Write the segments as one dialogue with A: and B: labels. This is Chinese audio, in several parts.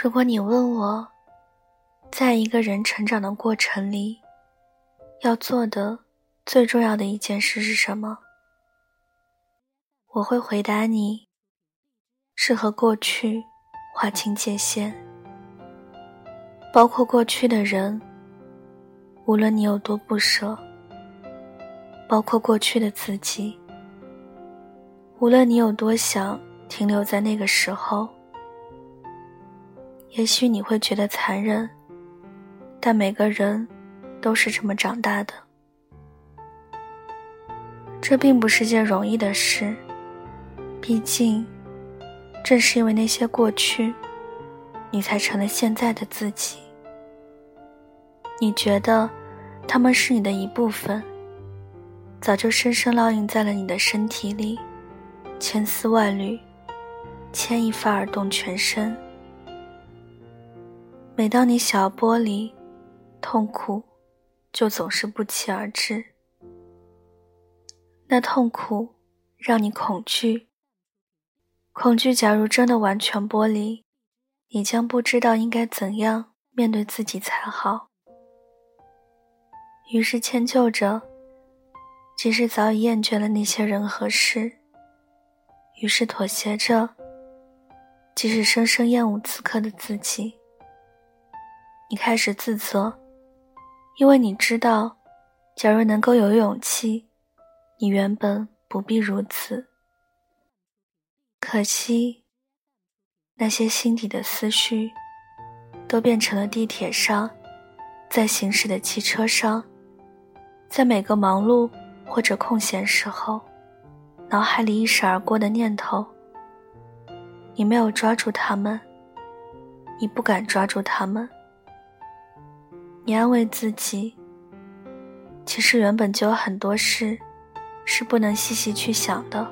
A: 如果你问我，在一个人成长的过程里，要做的最重要的一件事是什么？我会回答你：是和过去划清界限，包括过去的人，无论你有多不舍；包括过去的自己，无论你有多想停留在那个时候。也许你会觉得残忍，但每个人都是这么长大的。这并不是件容易的事。毕竟，正是因为那些过去，你才成了现在的自己。你觉得他们是你的一部分，早就深深烙印在了你的身体里，千丝万缕，牵一发而动全身。每当你想要剥离，痛苦就总是不期而至。那痛苦让你恐惧。恐惧，假如真的完全剥离，你将不知道应该怎样面对自己才好。于是迁就着，即使早已厌倦了那些人和事；于是妥协着，即使深深厌恶此刻的自己。你开始自责，因为你知道，假如能够有勇气，你原本不必如此。可惜，那些心底的思绪，都变成了地铁上，在行驶的汽车上，在每个忙碌或者空闲时候，脑海里一闪而过的念头。你没有抓住他们，你不敢抓住他们。你安慰自己，其实原本就有很多事，是不能细细去想的。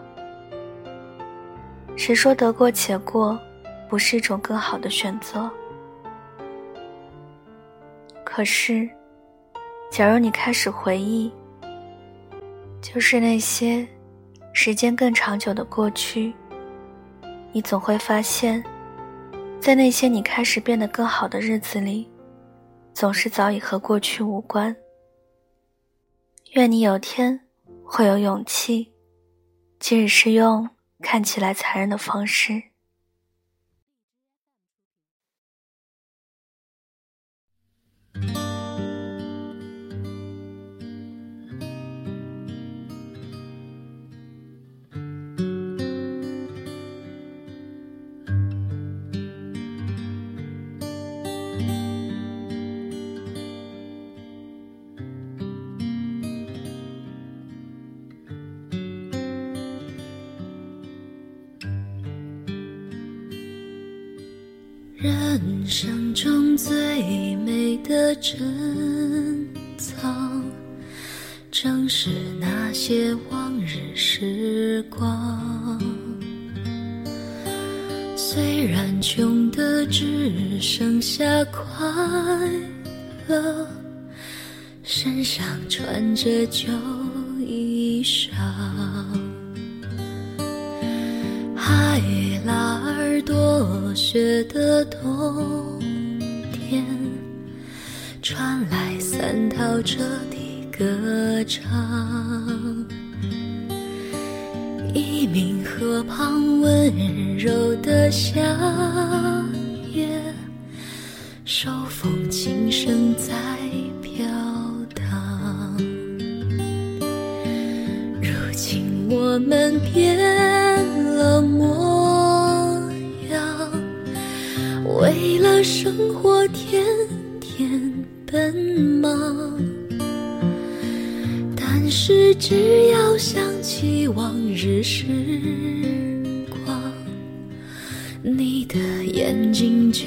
A: 谁说得过且过不是一种更好的选择？可是，假如你开始回忆，就是那些时间更长久的过去，你总会发现，在那些你开始变得更好的日子里，总是早已和过去无关。愿你有天会有勇气，即使是用。看起来残忍的方式。
B: 人生中最美的珍藏，正是那些往日时光。虽然穷的只剩下快乐，身上穿着旧衣裳。雪的冬天，传来三套车的歌唱。一名河旁温柔的夏夜，手风琴声在飘荡。如今我们变了模。为了生活，天天奔忙。但是只要想起往日时光，你的眼睛就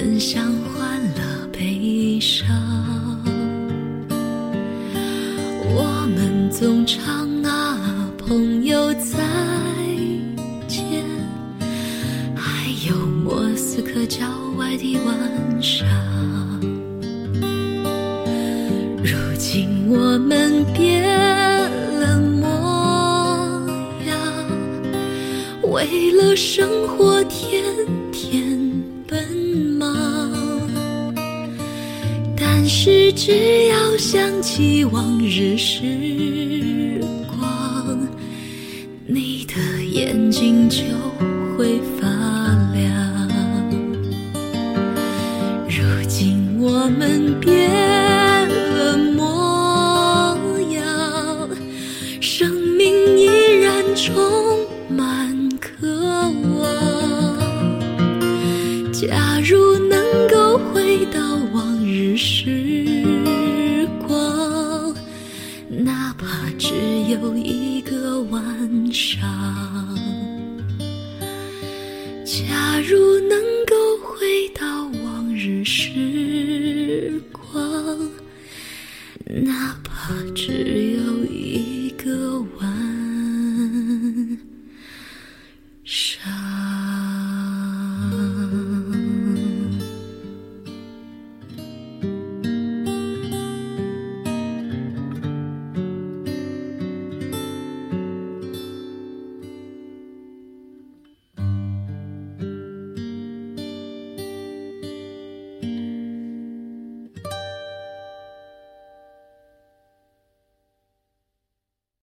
B: 分享欢乐悲伤。我们总唱啊，朋友再见，还有莫斯科郊外的晚上。如今我们变了模样。为了生活，天天但是只要想起往日时光，你的眼睛就假如能够回到往日时光哪怕只有一个晚上。